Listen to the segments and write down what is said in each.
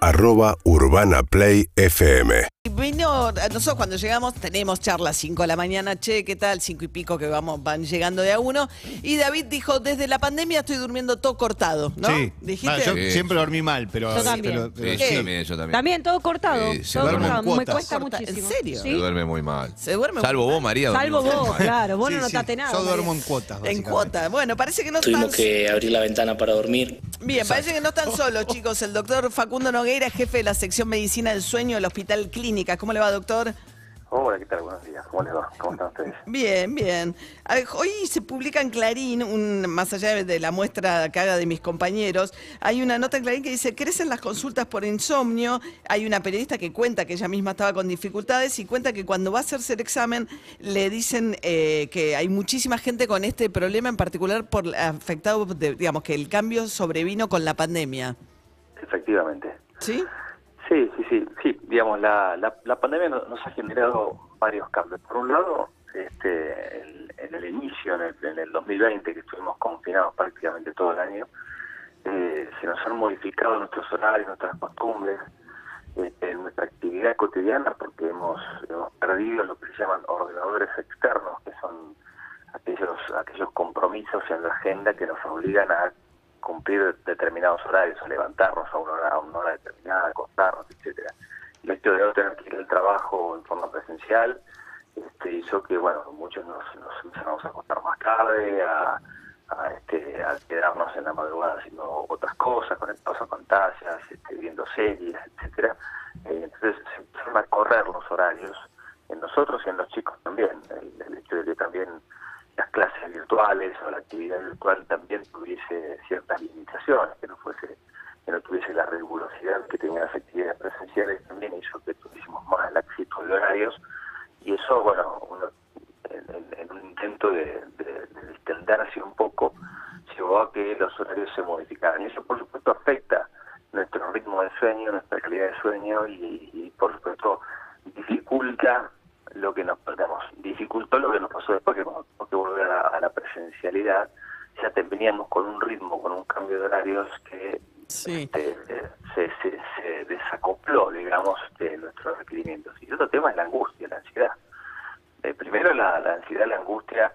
Arroba Urbana Play FM. Vino, nosotros cuando llegamos tenemos charlas 5 de la mañana, che, ¿qué tal? 5 y pico que vamos, van llegando de a uno. Y David dijo, desde la pandemia estoy durmiendo todo cortado, ¿no? Sí. ¿Dijiste? Ah, yo Sí. siempre dormí mal, pero. Yo también. pero- pero- Sí, ¿Qué? yo también, yo también. También todo cortado. Sí, se todo cortado. Me cuotas. cuesta Corta- muchísimo. ¿En serio? Se Sí. duerme muy mal. Se duerme Salvo vos, María. Salvo dormís vos, muy mal. claro. Vos Sí, no sí. notaste nada. Yo duermo en cuotas. En básicamente. cuota. Bueno, parece que no están... Tuvimos que abrir la ventana para dormir. Bien, parece que no están solos, chicos. El doctor Facundo Nogueira, jefe de la sección Medicina del Sueño del Hospital Clínica. ¿Cómo le va, doctor? Hola, ¿qué tal? Buenos días. ¿Cómo les va? ¿Cómo están ustedes? Bien, bien. A ver, hoy se publica en Clarín, un, más allá de la muestra que haga de mis compañeros, hay una nota en Clarín que dice, crecen las consultas por insomnio. Hay una periodista que cuenta que ella misma estaba con dificultades y cuenta que cuando va a hacerse el examen le dicen eh, que hay muchísima gente con este problema, en particular por afectado, de- digamos, que el cambio sobrevino con la pandemia. Efectivamente. ¿Sí? Sí, sí, sí. Digamos, la, la, la pandemia nos, ha generado varios cambios. Por un lado, este, en el inicio, en el, en el 2020, que estuvimos confinados prácticamente todo el año, eh, se nos han modificado nuestros horarios, nuestras costumbres, este, nuestra actividad cotidiana, porque hemos, hemos perdido lo que se llaman ordenadores externos, que son aquellos, aquellos compromisos en la agenda que nos obligan a cumplir determinados horarios, a levantarnos a una hora, a una hora determinada, acostarnos, etcétera. El hecho de no tener que ir al trabajo en forma presencial este, hizo que, bueno, muchos nos, nos empezamos a acostar más tarde, a, a, este, a quedarnos en la madrugada haciendo otras cosas, conectados a pantallas, este, viendo series, etcétera. Eh, entonces se empezaron a correr los horarios en nosotros y en los chicos también. El, el hecho de que también las clases virtuales o la actividad virtual también tuviese ciertas que no fuese, que no tuviese la rigurosidad que tenían las actividades presenciales, también hizo que tuviésemos más laxitud de horarios y eso, bueno, uno, en, un intento de, de- de un poco, llevó a que los horarios se modificaran. Y eso, por supuesto, afecta nuestro ritmo de sueño, nuestra calidad de sueño y, por supuesto, dificulta lo que nos perdemos. Dificultó lo que nos pasó después que, porque volver a a la presencialidad. Ya te- veníamos con un ritmo, con un cambio de horarios que Sí. este, se, se, se desacopló, digamos, de nuestros requerimientos. Y otro tema es la angustia, la ansiedad. Eh, primero la, la ansiedad, la angustia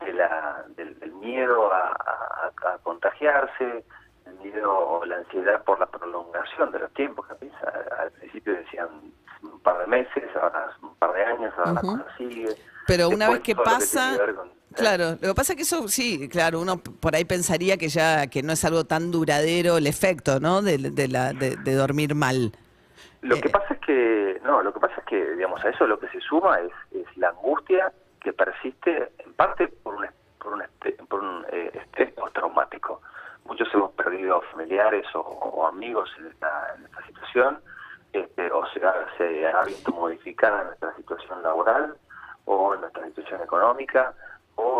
de la, del, del miedo a, a- a contagiarse, el miedo o la ansiedad por la prolongación de los tiempos. que Al principio decían un par de meses, ahora un par de años, ahora la Ujú. cosa sigue. Pero una vez que pasa, que claro, lo que pasa es que eso sí, claro, uno por ahí pensaría que ya que no es algo tan duradero el efecto, ¿no? De, de la de, de dormir mal. Lo que Eh. pasa es que, no, lo que pasa es que, digamos, a eso lo que se suma es, es la angustia que persiste en parte por un, por un, este- por un eh, estrés postraumático. Muchos hemos perdido familiares o, o amigos en esta, en esta situación, este, o se se ha visto modificada nuestra situación laboral o nuestra situación económica,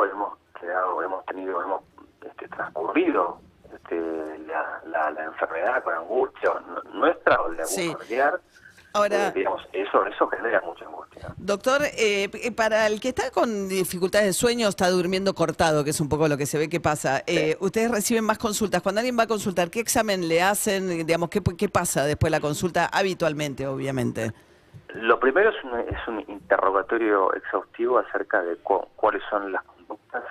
hemos quedado, hemos tenido, hemos este, transcurrido este, la, la, la enfermedad con angustia nuestra o de algún Sí. familiar. Ahora- eh, digamos, eso, eso genera mucha angustia. Doctor, eh, p- para el que está con dificultades de sueño, está durmiendo cortado, que es un poco lo que se ve que pasa. Eh, ustedes reciben más consultas. Cuando alguien va a consultar, ¿qué examen le hacen? Digamos, ¿qué, qué pasa después de la consulta? Habitualmente, obviamente. Lo primero es un, es un interrogatorio exhaustivo acerca de cu- cuáles son las conductas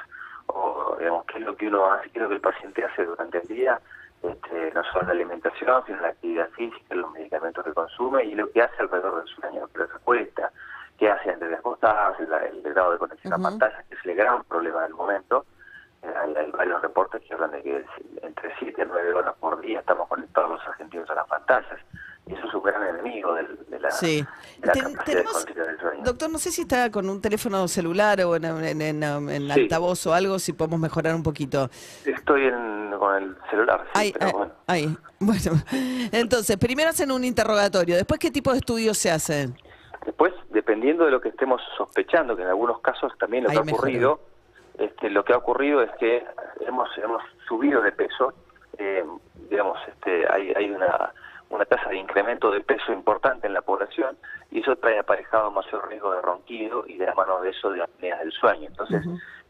o digamos qué es lo que uno hace, qué es lo que el paciente hace durante el día, este, no solo la alimentación, sino la actividad física, los medicamentos que consume y lo que hace alrededor del sueño, que se acuesta, qué hace antes de acostarse, la- el, grado de conexión a pantalla, que es el gran problema del momento. Eh, hay, hay varios reportes que hablan de que es entre 7 y 9 horas por día estamos conectados los argentinos a las pantallas. Y eso es un gran enemigo de la, Sí. de la Ten- capacidad de tenemos, el. Doctor, no sé si está con un teléfono celular o en, en, en- en Sí. altavoz o algo, si podemos mejorar un poquito. Estoy en, con el celular, sí, Ahí, pero ahí, bueno. ahí. Bueno, entonces, primero hacen un interrogatorio. Después, ¿qué tipo de estudios se hacen? Después, dependiendo de lo que estemos sospechando, que en algunos casos también lo que ha ocurrido, este, lo que ha ocurrido es que hemos hemos subido de peso, eh, digamos, este, hay, hay una, una tasa de incremento de peso importante en la población y eso trae aparejado mayor riesgo de ronquido y de la mano de eso de apneas del sueño. Entonces,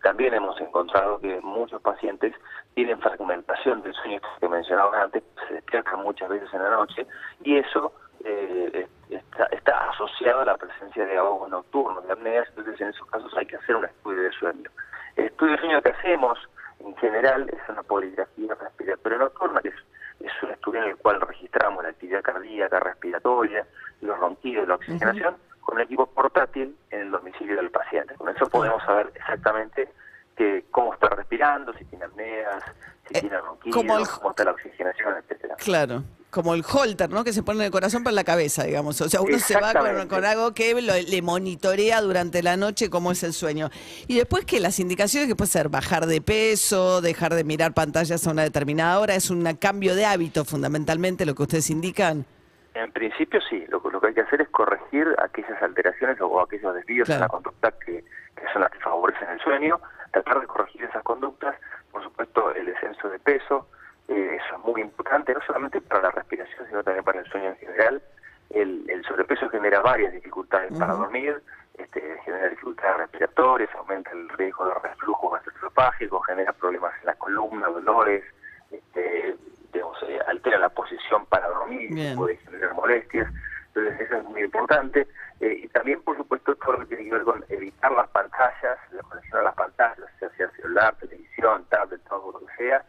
también hemos encontrado que muchos pacientes tienen fragmentación del sueño que mencionaba antes, se despiertan muchas veces en la noche y eso eh, está, está, asociado a la presencia de ahogos nocturnos, de apneas, entonces en esos casos hay que hacer un estudio de sueño. El estudio de sueño que hacemos en general es una poligrafía respiratoria nocturna, que es, un estudio en el cual registramos la actividad cardíaca, respiratoria, los ronquidos, la oxigenación, con un equipo portátil en el domicilio del paciente. Con eso podemos saber exactamente que cómo está respirando, si tiene apneas, si eh, tiene ronquidos, cómo está la oxigenación, etcétera. Claro como el holter, ¿no? Que se pone en el corazón para la cabeza, digamos. O sea, uno se va con, algo que le monitorea durante la noche cómo es el sueño. Y después que las indicaciones que puede ser bajar de peso, dejar de mirar pantallas a una determinada hora, es un cambio de hábito fundamentalmente lo que ustedes indican. En principio sí, lo, lo que hay que hacer es corregir aquellas alteraciones o aquellos desvíos en la conducta que, que son las que favorecen el sueño, tratar de corregir esas conductas, por supuesto el descenso de peso, eh, eso es muy importante, no solamente para la respiración, sino también para el sueño en general. El, sobrepeso genera varias dificultades para dormir, este, genera dificultades respiratorias, aumenta el riesgo de reflujo gastroesofágico, genera problemas en la columna, dolores, este, eh, altera la posición para dormir, puede generar molestias. Entonces eso es muy importante. Eh, y también, por supuesto, todo lo que tiene que ver con evitar las pantallas, la conexión a las pantallas, sea celular, televisión, tablet, todo lo que sea,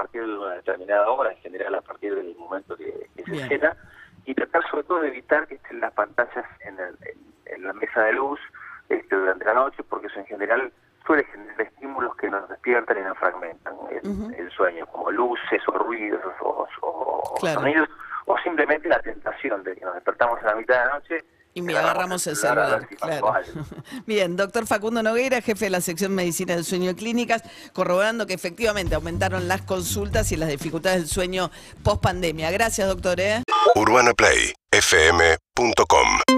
partir de una determinada hora, en general a partir del momento que, se llena, y tratar sobre todo de evitar que estén las pantallas en, la mesa de luz este, durante la noche, porque eso en general suele generar estímulos que nos despiertan y nos fragmentan el, sueño, como luces o ruidos o, sonidos, o simplemente la tentación de que nos despertamos a la mitad de la noche y me agarramos el celular, claro. Bien, doctor Facundo Nogueira, jefe de la sección Medicina del Sueño y Clínicas, corroborando que efectivamente aumentaron las consultas y las dificultades del sueño post pandemia. Gracias, doctor. ¿eh? Urbana Play, fm.com